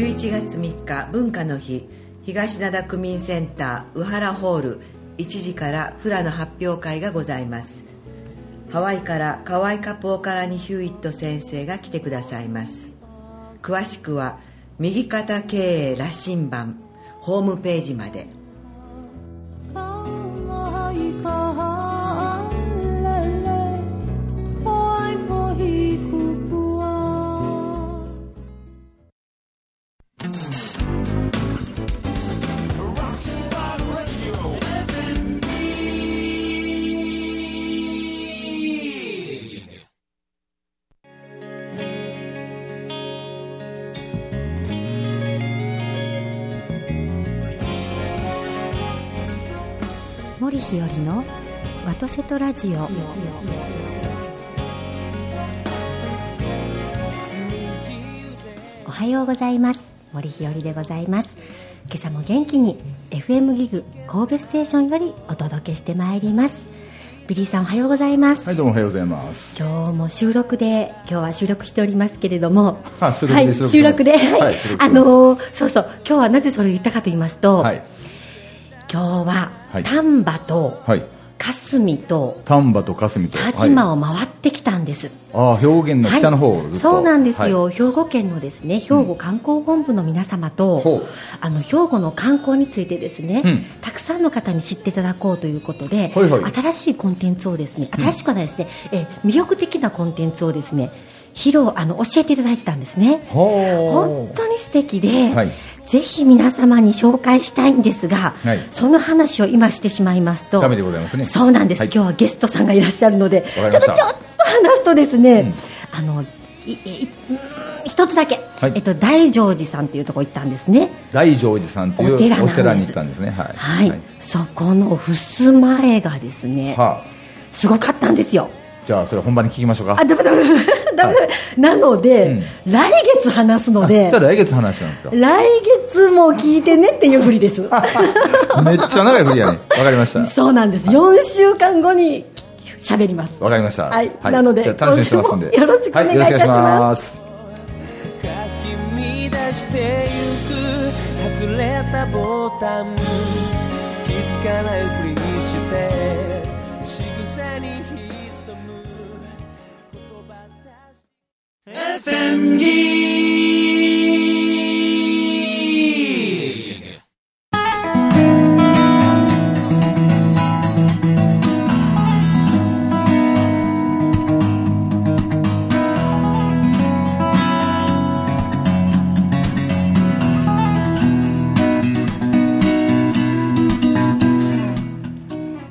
11月3日文化の日。東灘区民センター宇原ホール。1時からフラの発表会がございます。ハワイからカワイカポーカラにヒューイット先生が来てくださいます。詳しくは右肩経営羅針盤ホームページまで。森日和の和とせとラジオ。おはようございます。森日和でございます。今朝も元気に FM ギグ神戸ステーションよりお届けしてまいります。ビリーさんおはようございます。はいどうもおはようございます。今日も収録で今日は収録しておりますけれども。はい、収録で、はい。あのーそうそう今日はなぜそれを言ったかと言いますと、はい。今日は、はい丹波とはい。霞と丹波と霞と。を回ってきたんです、ああ兵庫県の北の方をずっと、そうなんですよ、はい。兵庫県のですね兵庫観光本部の皆様と、ほう。あの兵庫の観光についてですね、うん。たくさんの方に知っていただこうということで、はいはい。新しいコンテンツをですね新しくはないですね、え魅力的なコンテンツをですね披露あの教えていただいてたんですね。ほ本当に素敵で、はいぜひ皆様に紹介したいんですが、はい。その話を今してしまいますとダメでございますね。そうなんです、はい。今日はゲストさんがいらっしゃるのでた。ただちょっと話すとですね、うん。あのいいうーん一つだけ、はい。えっと、大乗寺さんというところ行ったんですね。大乗寺さんというお寺なんです。に行ったんですね。はい。はい、そこの襖絵がですね、はあ。すごかったんですよじゃあそれ本番に聞きましょうか。あダメダメダメ。ダメ、なので、来月話すのあでじゃあ来月話なんですか？来月も聞いてねっていうふりです。めっちゃ長い振りやね。わかりました。そうなんです。4週間後に喋ります。わかりました。はい。なのでじゃあ楽しみにしてますんで。今週もよろしくお願いいたしますはよろしくお願いします。かき乱してゆく外れたボタン気づかないふりして FM ギー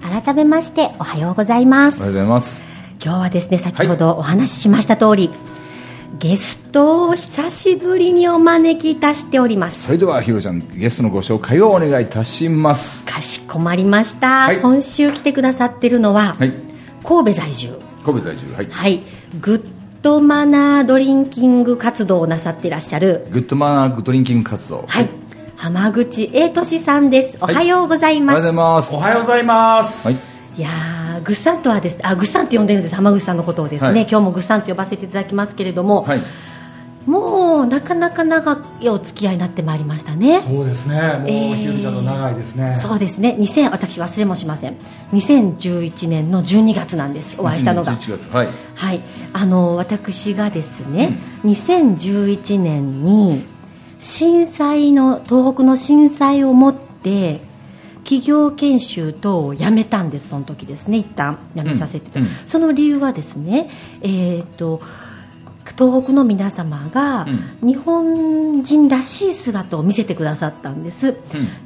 改めましておはようございまおはようすございます。今日はですね先ほどお話ししました通り、ゲストを久しぶりにお招きいたしております。それではひろちゃんゲストのご紹介をお願いいたします。かしこまりました、はい。今週来てくださってるのは、はい。神戸在住。神戸在住はい。はい。グッドマナードリンキング活動をなさっていらっしゃる。グッドマナードリンキング活動。はい、浜口英俊さんです。おはようございおはようます、ございます。おはようございます。はいいやーぐっさんとはですあぐっさんって呼んでるんです。浜口さんのことをですね、はい。今日もぐっさんと呼ばせていただきますけれども、はい。もうなかなか長いお付き合いになってまいりましたね。そうですね。もう、えーひよりちゃんと長いですね。そうですね。2000私忘れもしません。2011年の12月なんです。お会いしたのが。11月はい。はい。あの私がですね、2011年に震災の東北の震災をもって企業研修等をやめたんですその時ですね。一旦やめさせて、うんうん。その理由はですねえー、と東北の皆様が日本人らしい姿を見せてくださったんです、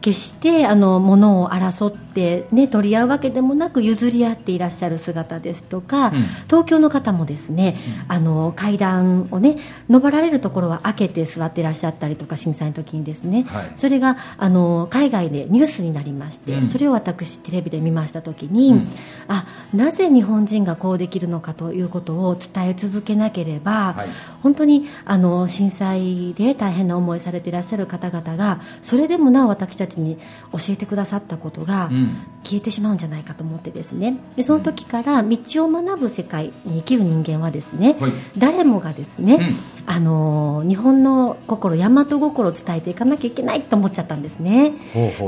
決してあの物を争って、ね、取り合うわけでもなく譲り合っていらっしゃる姿ですとか、ん。東京の方もですね、あの階段をね登られるところは開けて座っていらっしゃったりとか震災の時にですね、はい。それがあの海外でニュースになりまして、うん。それを私テレビで見ました時に、うん。あなぜ日本人がこうできるのかということを伝え続けなければ、はい。はい本当にあの震災で大変な思いされていらっしゃる方々がそれでもなお私たちに教えてくださったことがうん。消えてしまうんじゃないかと思ってですね。でその時から道を学ぶ世界に生きる人間はですね、はい。誰もがですね、うん。あの日本の心大和心を伝えていかなきゃいけないと思っちゃったんですね。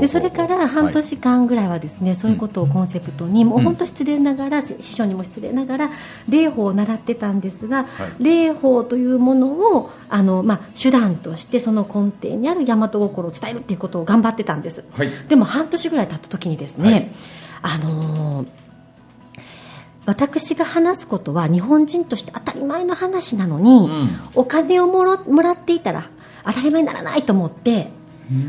でそれから半年間ぐらいはですね、そういうことをコンセプトに、もう本当失礼ながら、師匠にも失礼ながら礼法を習ってたんですが、い。礼法というものをあの、まあ、手段としてその根底にある大和心を伝えるっていうことを頑張ってたんです、はい。でも半年ぐらい経った時にですね、はい。あのー私が話すことは日本人として当たり前の話なのに、ん。お金をもろもらっていたら当たり前にならないと思って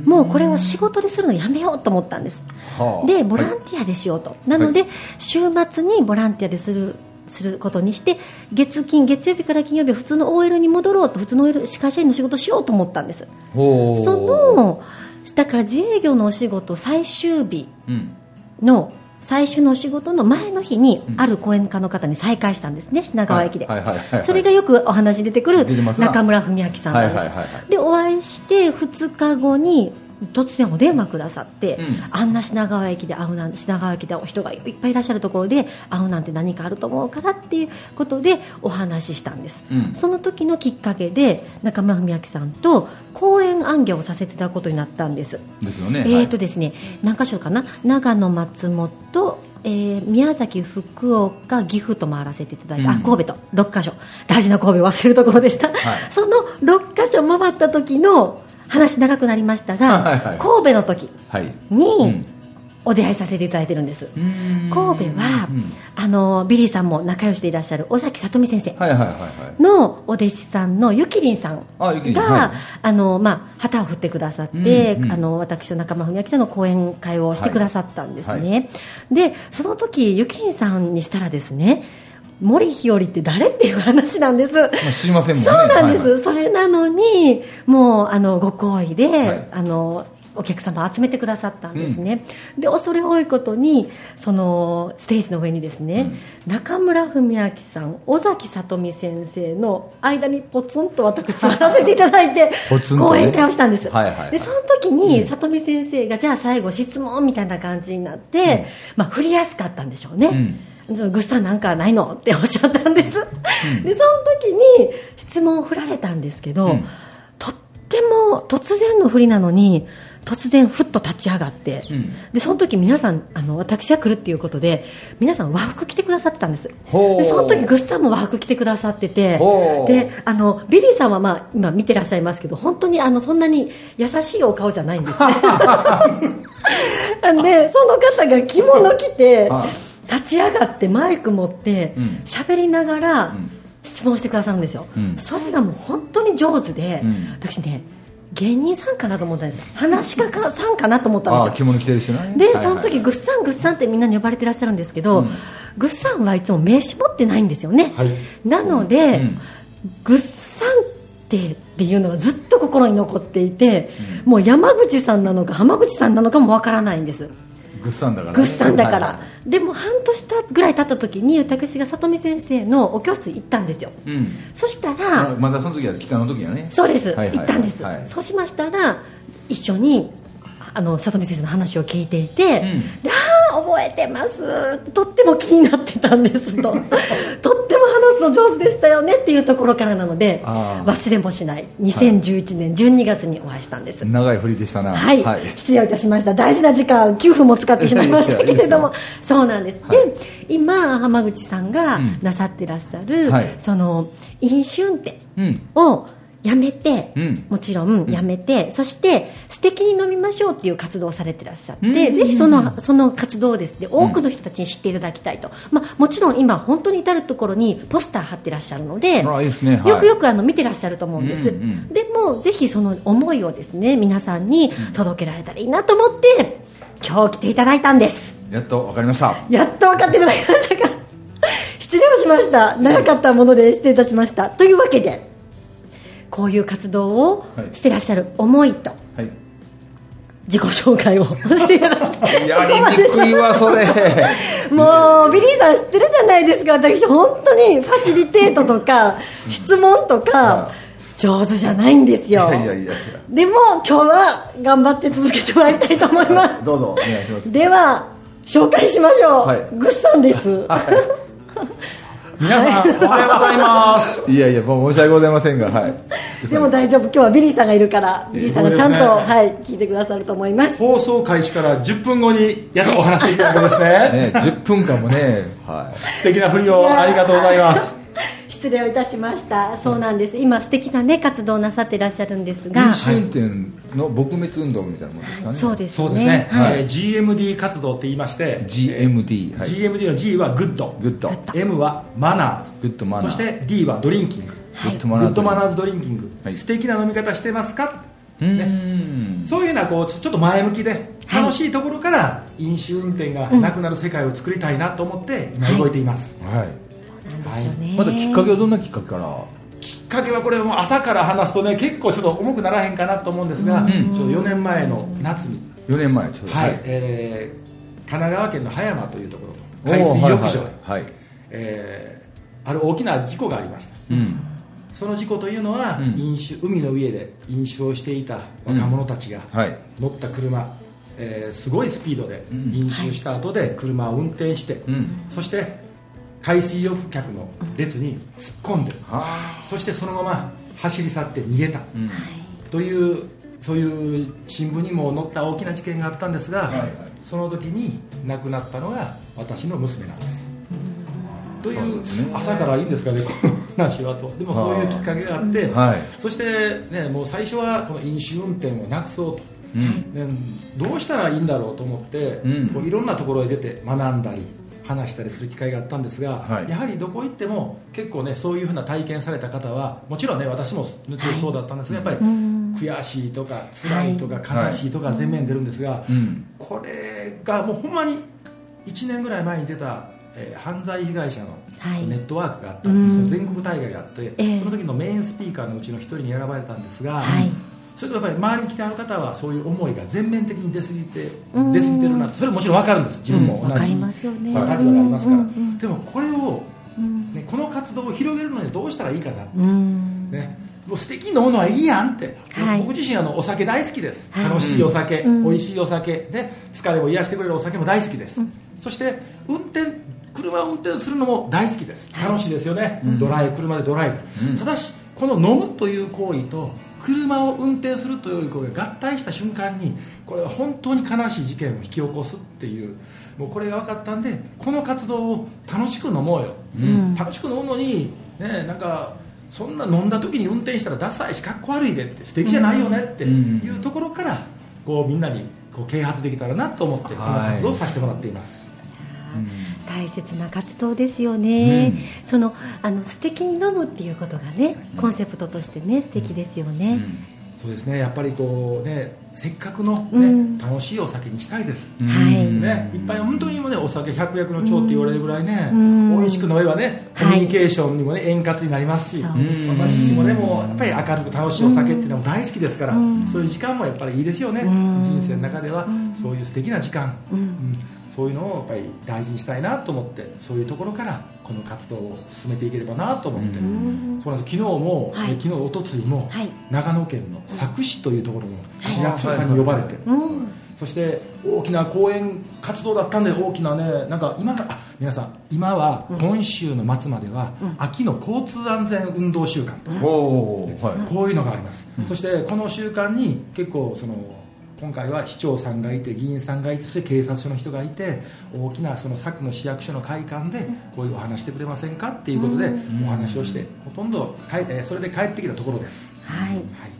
もうこれを仕事でするのやめようと思ったん。ですはあでボランティアでしようと、なので、週末にボランティアでするすることにして月金月曜日から金曜日は普通の OL に戻ろうと普通の OL 歯科医の仕事しようと思ったんです。そのだから自営業のお仕事最終日うん。の最終のお仕事の前の日にある講演家の方に再会したんんですね品川駅で、それがよくお話に出てくる中村文明さんなんです、でお会いして2日後に突然お電話くださって、うん。あんな品川駅で会うなんて品川駅で人がいっぱいいらっしゃるところで会うなんて何かあると思うからっていうことでお話ししたんです、うん。その時のきっかけで中村文明さんと講演暗記をさせていただくことになったんです。ですよね。えーとですね、何箇所かな？長野、松本、えー宮崎、福岡、岐阜と回らせていただいて、うん。あ神戸と。6箇所。大事な神戸を忘れるところでした、い。その6箇所回った時の話長くなりましたが、はいはい。神戸の時はい。にうん。お出会いさせていただいてるんです、ん。神戸は、うん。あのビリーさんも仲良しでいらっしゃる尾崎里美先生、はいはいはいはい。のお弟子さんのゆきりんさんが、はい。あのまあ、旗を振ってくださって、うんうん。あの私と仲間文明さんの講演会をしてくださったんですね、でその時ゆきりんさんにしたらですね森日和って誰っていう話なんです、まあ知りませんもんね。そうなんです、はいはい。それなのにもうあのご好意で、はい。あのお客様を集めてくださったんですね、で恐れ多いことにそのステージの上にですね、中村文明さん尾崎里美先生の間にポツンと私座らせていただいて講演会をしたんです、はいはいはい。でその時に里美先生がじゃあ最後質問みたいな感じになって、まあ、振りやすかったんでしょうね、ぐっさんなんかないの？っておっしゃったんです、でその時に質問を振られたんですけど、うん。とっても突然の振りなのに突然ふっと立ち上がって、うん。でその時皆さんあの私が来るっていうことで皆さん和服着てくださってたんです。でその時ぐっさんも和服着てくださっててであのビリーさんは、まあ、今見てらっしゃいますけど本当にあのそんなに優しいお顔じゃないんですね。でその方が着物着てあ立ち上がってマイク持ってうん。喋、りながらん。質問してくださるんですよ、うん。それがもう本当に上手で、うん。私ね芸人さんかなと思ったんです話し家かさんかなと思ったんですよ。あ着物着てる人ね。で、はいはいその時グッサングッサンってみんなに呼ばれてらっしゃるんですけど、うん。グッサンはいつも名刺持ってないんですよね、はい。なので、うん。グッサンってっていうのがずっと心に残っていて、もう山口さんなのか浜口さんなのかもわからないんです。ぐっさんだからね。グッサンだから、はいはいでも半年たぐらい経った時に私が里見先生のお教室行ったんですよ。うん。そしたあらまだその時は北の時はね。そうです、はいはいはい。行ったんです、はい。そうしましたら一緒にあの里見先生の話を聞いていて、うん。でああ覚えてます。とっても気になってたんですと。とっても話すの上手でしたよねっていうところからなので忘れもしない。2011年12月にお会いしたんです、長い振りでしたな。はい、失礼いたしました。大事な時間9分も使ってしまいました。けれどもそうなんです、はい。で今浜口さんがうん。なさってらっしゃる、はい。その飲酒運転うん。をやめて、うん。もちろんやめて、そして素敵に飲みましょうっていう活動をされてらっしゃって、うん。ぜひそのその活動をですね多くの人たちに知っていただきたいと、まあ、もちろん今本当に至る所にポスター貼ってらっしゃるのでね。はい。よくよくあの見てらっしゃると思うんです、うんうんでもぜひその思いをですね皆さんに届けられたらいいなと思って今日来ていただいたんです。やっとわかりました。やっと分かっていただきましたか。失礼をしました。長かったもので失礼いたしました。というわけでこういう活動をしてらっしゃる。思いと。はい。自己紹介を していただきたいやりにくいわそれ。もうビリーさん知ってるじゃないですか。私本当にファシリテートとか質問とか上手じゃないんですよ。いやいやいやいや。でも今日は頑張って続けてまいりたいと思います。どうぞお願いします。では紹介しましょう、はい。グッさんです皆さん、おはようございます。いやいやもう申し訳ございませんがはいでも大丈夫今日はビリーさんがいるからビリーさんがちゃんと、ねはい、聞いてくださると思います放送開始から10分後にやっとお話できたわけですね。ね10分間もねは素敵な振りをありがとうございます。失礼をいたしました。そうなんです。今素敵なね活動をなさっていらっしゃるんですい。が飲酒運転の撲滅運動みたいなもんですかね。そうですそうですね。はい。えー GMD 活動って言いまして、GMD はい。GMD の G は Good、Good。M は Manners、Good Manner そして D は Drinking。 Good Good Ma nners Drinking、はい。素敵な飲み方してますか、うーんそういうようなこうちょっと前向きではい。楽しいところから飲酒運転がなくなる世界を作りたいなと思って今動いています、はいはいね。まだきっかけはどんなきっかけから？きっかけはこれもう朝から話すとね結構ちょっと重くならへんかなと思うんですが、ちょっと4年前の夏に、4年前ちょうど。はいえー神奈川県の葉山というところの海水浴場で、はい。はい。えーある大きな事故がありました。うん。その事故というのは、うん。飲酒海の上で飲酒をしていた若者たちが、はい。乗った車、えーすごいスピードでうん。飲酒した後で車を運転して、うん。そして海水浴客の列に突っ込んで、はそしてそのまま走り去って逃げた、うん。というそういう新聞にも載った大きな事件があったんですが、その時に亡くなったのが私の娘なんです。という朝からいいんですかね、この話はと、でもそういうきっかけがあって、はい。そして、ね、もう最初はこの飲酒運転をなくそうと、うん。ねどうしたらいいんだろうと思って、うん。こういろんなところへ出て学んだり話したりする機会があったんですが、はい。やはりどこ行っても結構ねそういうふうな体験された方はもちろんね私もそうだったんですが、やっぱり悔しいとか辛いとか悲しいとか全面に出るんですが、うん。これがもうほんまに1年ぐらい前に出た、えー犯罪被害者のはい。ネットワークがあったんですよ、うん。全国大会があって、ええ。その時のメインスピーカーのうちの一人に選ばれたんですが、はいそれとやっぱり周りに来てある方はそういう思いが全面的に出過ぎてうん。出過ぎてるなと。それももちろん分かるんです。自分も同じ、わかりますよね。立場がありますから、うんうんうんでもこれを、うん。ね、この活動を広げるのにどうしたらいいかな、うん。ね、もう素敵に飲むのはいいやんって、はい。僕自身あのお酒大好きです、はい。楽しいお酒、うん。美味しいお酒。で疲れを癒してくれるお酒も大好きです、そして運転車を運転するのも大好きです。楽しいですよね、ドライブ車でドライ。ブ、うん。ただしこの飲むという行為と車を運転するという行為が合体した瞬間にこれは本当に悲しい事件を引き起こすっていうもうこれが分かったんでこの活動を楽しく飲もうよ、うん。楽しく飲むのにねなんかそんな飲んだ時に運転したらダサいしかっこ悪いでって素敵じゃないよねっていうところからこうみんなにこう啓発できたらなと思ってこの活動をさせてもらっています、大切な活動ですよね、うそのあの素敵に飲むっていうことがねコンセプトとしてね素敵ですよね、そうですね。やっぱりこうねせっかくの、ねうん。楽しいお酒にしたいです、うんはい。ね、いっぱい本当にもねお酒百薬の長って言われるぐらいね、うん。美味しく飲めばねコはい。ミュニケーションにもね円滑になりますし、私もねもうやっぱり明るく楽しいお酒っていうのも大好きですから、うん。そういう時間もやっぱりいいですよね、うん。人生の中では。そういう素敵な時間、うん。うんそういうのをやっぱり大事にしたいなと思ってそういうところからこの活動を進めていければなと思って、ん。そうなんです。昨日も、はい。え昨日おとついも、はい。長野県の佐久市というところの市役所さんに呼ばれて、うん。そして大きな講演活動だったんで大きなねなんか今があ皆さん今は今週の末までは、秋の交通安全運動週間と、おおはい。こういうのがあります、そしてこの週間に結構その今回は市長さんがいて議員さんがいてそして警察署の人がいて大きなその佐久の市役所の会館でこういうお話してくれませんかっていうことでお話をしてほとんどかいえーそれで帰ってきたところです、はい。はい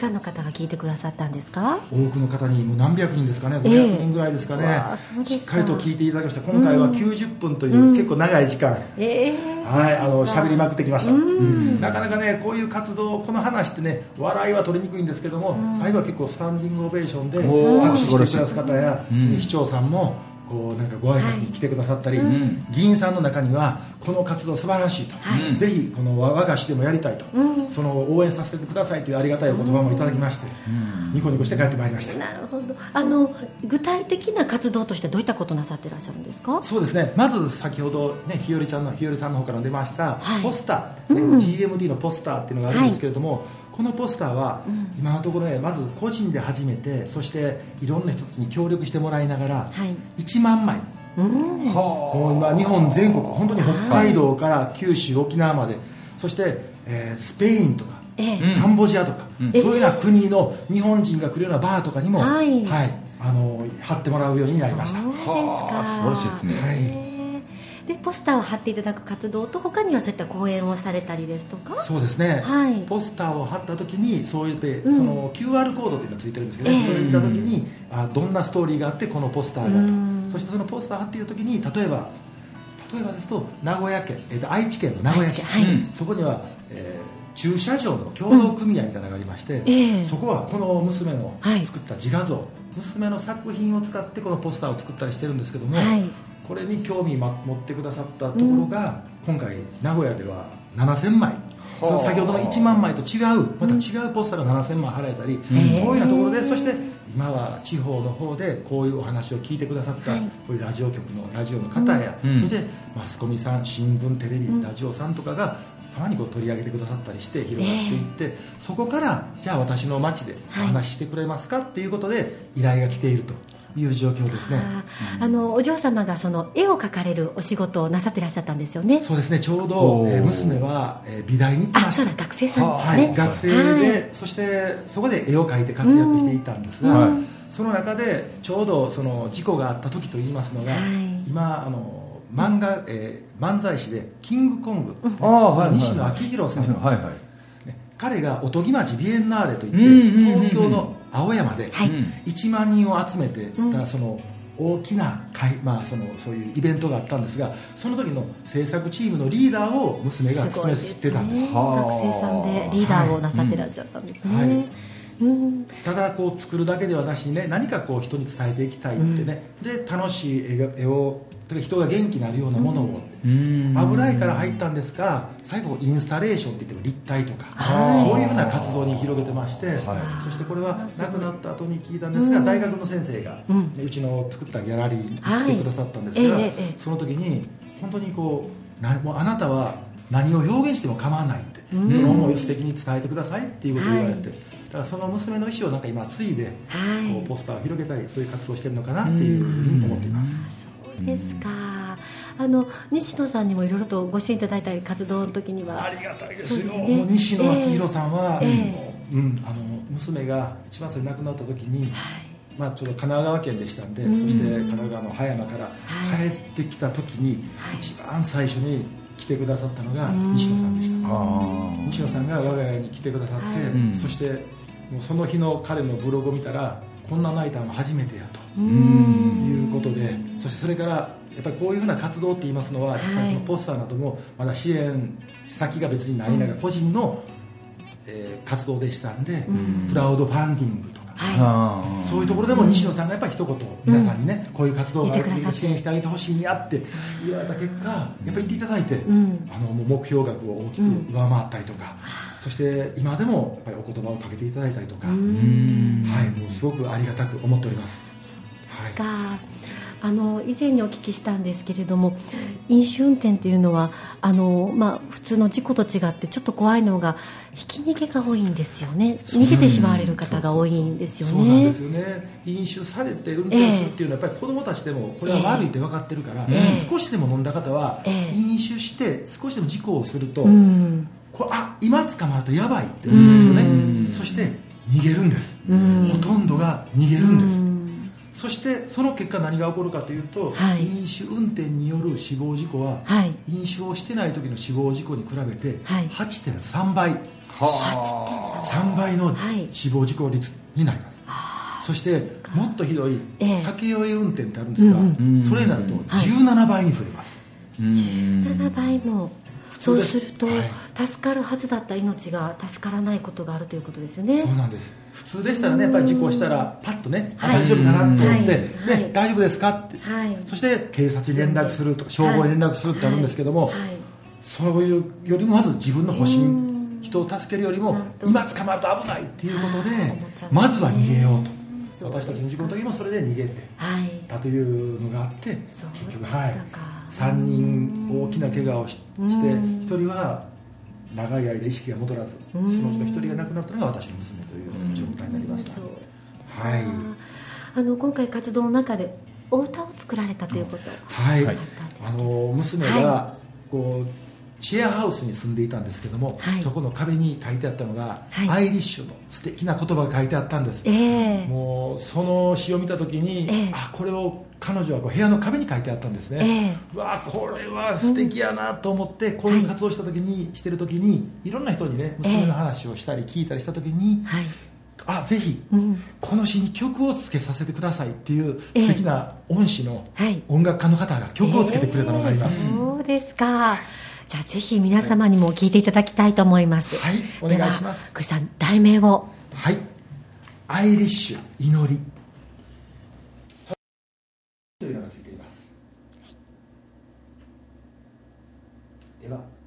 さんの方が聞いてくださったんですか？多くの方にもう何百人ですかね、ええ。500人ぐらいですかね、わあそうですか。しっかりと聞いていただきました、今回は90分という結構長い時間、ええはい、あの喋りまくってきました、うん。なかなかね、こういう活動、この話ってね、笑いは取りにくいんですけども、最後は結構スタンディングオベーションでおー。握手してくだす方や、うん。市長さんも、こうなんかご挨拶に来てくださったり、ん。議員さんの中にはこの活動素晴らしいと、はい。ぜひこの我我が市でもやりたいと、その応援させてくださいというありがたいお言葉もいただきまして、ニコニコして帰ってまいりました、なるほど。あの具体的な活動としてどういったことなさってらっしゃるんですか？そうですね。まず先ほどねひよりちゃんのひよりさんの方から出ました、はい。ポスター、ね GMD のポスターっていうのがあるんですけれども、このポスターは今のところねまず個人で始めてそしていろんな人たちに協力してもらいながら、はい。1万枚。もう今日本全国本当に北海道から九州沖縄までそして、えースペインとか、ええ。カンボジアとか、そういうような国の日本人が来るようなバーとかにも、はい。あの貼ってもらうようになりました。そうですか。はあ素晴らしいですね。はいでポスターを貼っていただく活動と他にはそういった講演をされたりですとか？そうですね、はい。ポスターを貼った時にそうやって、その QR コードっていうのがついてるんですけど、ねええそれを見た時にあどんなストーリーがあってこのポスターがとそしてそのポスター貼っている時に例えば例えばですと名古屋県、えーと愛知県の名古屋市、はい。うん。そこには、えー駐車場の共同組合みたいなのがありまして、ええ。そこはこの娘のはい。作った自画像、娘の作品を使ってこのポスターを作ったりしてるんですけども、はい。これに興味ま持ってくださったところが、今回名古屋では7000枚。その先ほどの1万枚と違うまた違うポスターが7000枚払えたり、そういうようなところでそして今は地方の方でこういうお話を聞いてくださった、こういうラジオ局のラジオの方や、うん。そしてマスコミさん新聞テレビ、ラジオさんとかがたまにこう取り上げてくださったりして広がっていって、そこからじゃあ私の町でお話ししてくれますかっていうことで依頼が来ているという状況ですね。あのお嬢様がその絵を描かれるお仕事をなさってらっしゃったんですよね。そうですね。ちょうど、えー娘は、えー美大に行ってあました。そうだ学生さんはい、学生で、はい。そしてそこで絵を描いて活躍していたんですが、はい。その中でちょうどその事故があった時といいますのが、はい。今あの漫画、えー漫才師でキングコング、ああはいはい。西野昭弘さん、はい。はいね彼がおとぎ町ビエンナーレといって、東京の青山ではい。1万人を集めてたその大きな会、まあ、そのそういうイベントがあったんですがその時の制作チームのリーダーを娘が務めてたんです。ね。学生さんでリーダーをなさってらっしゃったんですね、はい。うんただこう作るだけではなしにね何かこう人に伝えていきたいってね、で楽しい絵が絵を人が元気になるようなものを、うん。油絵から入ったんですが最後インスタレーションって言って立体とか、はい。そういうふうな活動に広げてまして、そしてこれは亡くなった後に聞いたんですが、大学の先生が、うん。うちの作ったギャラリーにはい来てくださったんですが、その時に本当にこうなもうあなたは何を表現しても構わないって、その思いを素敵に伝えてくださいっていうことを言われて、はいだからその娘の意思をなんか今継いで、はい。こうポスターを広げたりそういう活動をしてるのかなっていうふうに思っています。そうですか。あの西野さんにもいろいろとご支援いただいたり活動の時には。ありがたいですよ。ね。もう西野昭弘さんは、ええ。もううん、あの娘が一番最初に亡くなった時に、まあ、ちょうど神奈川県でしたんで、そして神奈川の葉山から帰ってきた時に、一番最初に来てくださったのが西野さんでした、あ西野さんが我が家に来てくださって、はい。うん。そしてもうその日の彼のブログを見たらこんな泣いたのは初めてやと。いうことで、そしてそれからやっぱりこういうふうな活動って言いますのは、実際そのポスターなどもまだ支援先が別にない中、個人の、えー活動でしたんで、クラウドファンディングとか、はあーそういうところでも西野さんがやっぱり一言皆さんにね、こういう活動がある見てくださって。支援してあげてほしいんやって言われた結果やっぱり言っていただいて、ん。あの目標額を大きく上回ったりとか、そして今でもやっぱりお言葉をかけていただいたりとか、うん。はい、もうすごくありがたく思っております。はい。あの以前にお聞きしたんですけれども飲酒運転というのはあの、まあ、普通の事故と違ってちょっと怖いのがひき逃げが多いんですよね。逃げてしまわれる方が多いんですよね。そうなんですよね。飲酒されて運転するっていうのはやっぱり子供たちでもこれは悪いって分かってるから、ええ少しでも飲んだ方はええ。飲酒して少しでも事故をすると、うんこれあ今捕まるとやばいって思うんですよね。そして逃げるんです。ん。ほとんどが逃げるんです。うん。そしてその結果何が起こるかというと、はい。飲酒運転による死亡事故は、はい。飲酒をしてない時の死亡事故に比べてはい。8.3倍、は3倍。のはい。死亡事故率になります、そしてもっとひどいええ。酒酔い運転ってあるんですが、うんうんそれになると17倍に増えます、あうん7倍もそうすると、はい。助かるはずだった命が助からないことがあるということですよね。そうなんです。普通でしたらねやっぱり事故したらパッとね、あはい。大丈夫かなと思って、はい。ねはい。大丈夫ですかって、はい。そして警察に連絡するとか消防に連絡するってあるんですけども、はい。そういうよりもまず自分の保身人を助けるよりも今捕まると危ないっていうことでまずは逃げようと。私たちの事故の時もそれで逃げてはい。たというのがあって結局はい。か3人大きな怪我をししてうん。1人は長い間意識が戻らずそのうちの1人が亡くなったのが私の娘という状態になりました。はい。あの今回活動の中でお歌を作られたということ、はい、はい。あの娘がこうシェアハウスに住んでいたんですけども、はい。そこの壁に書いてあったのが、はい。アイリッシュの素敵な言葉が書いてあったんです、ええ。もうその詩を見た時に、ええ。あこれを彼女はこう部屋の壁に書いてあったんですね、ええ。うわこれは素敵やなと思って、こういう活動した時に、してる時にいろんな人にね娘の話をしたり聞いたりした時に、はい。あぜひ、うん。この詩に曲をつけさせてくださいっていう素敵な恩師のはい。音楽家の方が曲をつけてくれたのがあります、ええ。そうですか。じゃあぜひ皆様にも聞いていただきたいと思います。はい。お願いします。では福士さん題名を。はい。アイリッシュ祈りというのがついていますでは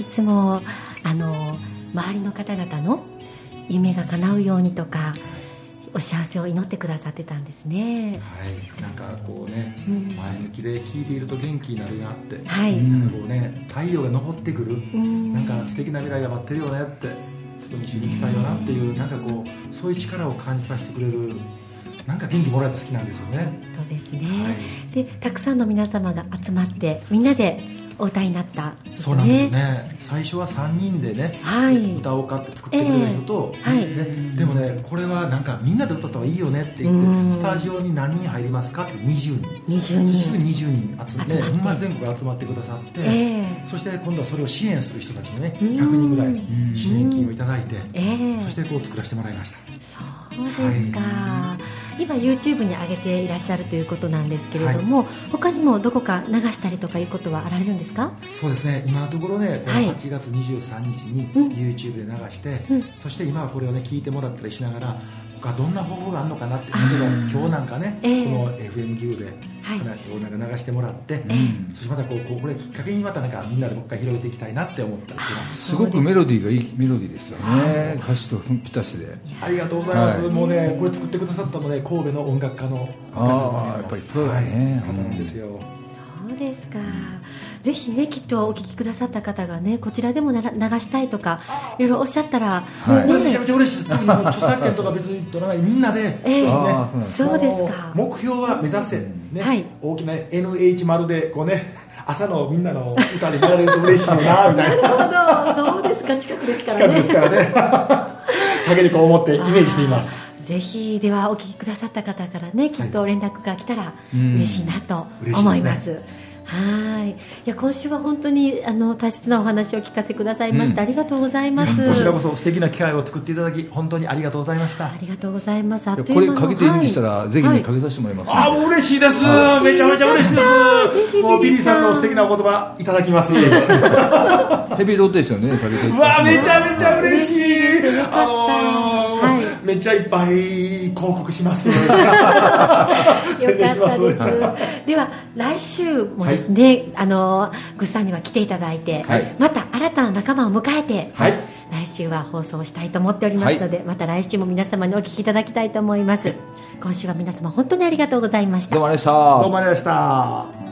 いつもあの周りの方々の夢が叶うようにとかお幸せを祈ってくださってたんですね。はい。なんかこうね、うん。前向きで聞いていると元気になるなって、はい、なんかこうね太陽が昇ってくる、ん。なんか素敵な未来が待ってるよねって。そこに一緒に行きたいよなっていうなんかこうそういう力を感じさせてくれるなんか元気もらえて好きなんですよね。そうですね、はい。でたくさんの皆様が集まってみんなでお歌いになったそうなんですね。最初は3人でね、はい。歌おうかって作ってくれた人と、ええはい。ででもねこれはなんかみんなで歌った方がいいよねって言うん。ってスタジオに何人入りますかって20人。20すぐ人20人集まって。全国集まってくださって、ええ。そして今度はそれを支援する人たちもねうん。100人ぐらい支援金をいただいて、ええ。そしてこう作らせてもらいました。そうですか、今 YouTube に上げていらっしゃるということなんですけれども、他にもどこか流したりとかいうことはあられるんですか？そうですね。今のところねこはい。の8月23日にうん。YouTube で流して、うん。そして今はこれをね聞いてもらったりしながら他どんな方法があるのかなって例えば今日なんかね、ええ。この FMQ で、はい。こうなんか流してもらって、えそしてまたこうこうこれきっかけにまたなんかみんなでもう一回広げていきたいなって思ったりしてますすごくメロディーがいいメロディーですよね。歌詞とぴったしで。ありがとうございます、はい。もうねこれ作ってくださったのね神戸の音楽家のあーやっぱりプロだね。はい方なんですよ、そうですかぜひねきっとお聞きくださった方がねこちらでもなら流したいとかいろいろおっしゃったら、はい。これめちゃめちゃ嬉しい。です著作権とか別に取らないみんなで。ええ。少しねそうですそうですか。目標は目指せ、ね。はい。大きな NH 丸でこうね朝のみんなの歌で流れると嬉しいよなみたいな。なるほど。そうですか。近くですからね。近くですからね。陰にこう思ってイメージしています。ぜひではお聞きくださった方からねきっと連絡が来たらうん。嬉しいなと嬉しいですね。思います。はい。いや今週は本当にあの大切なお話を聞かせてくださいまして、うん。ありがとうございます。こちらこそ素敵な機会を作っていただき本当にありがとうございましたありがとうございます。あっとこれいう間のかけていいんでしたら、はいぜひね、はい。かけさせてもらいます、ああ嬉しいです。めちゃめちゃ嬉しいです。もうビリーさんの素敵なお言葉いただきます。うヘビーローテーションでねかけていただわめちゃめちゃ嬉しい。あのーはいめっちゃいっぱい広告します。よかった宣伝します。です。では来週もですね、あのグッさんには来ていただいて、はい。また新たな仲間を迎えて、はい。来週は放送したいと思っておりますので、また来週も皆様にお聞きいただきたいと思います。今週は皆様本当にありがとうございました。どうもありがとうございました。どうもありがとうございました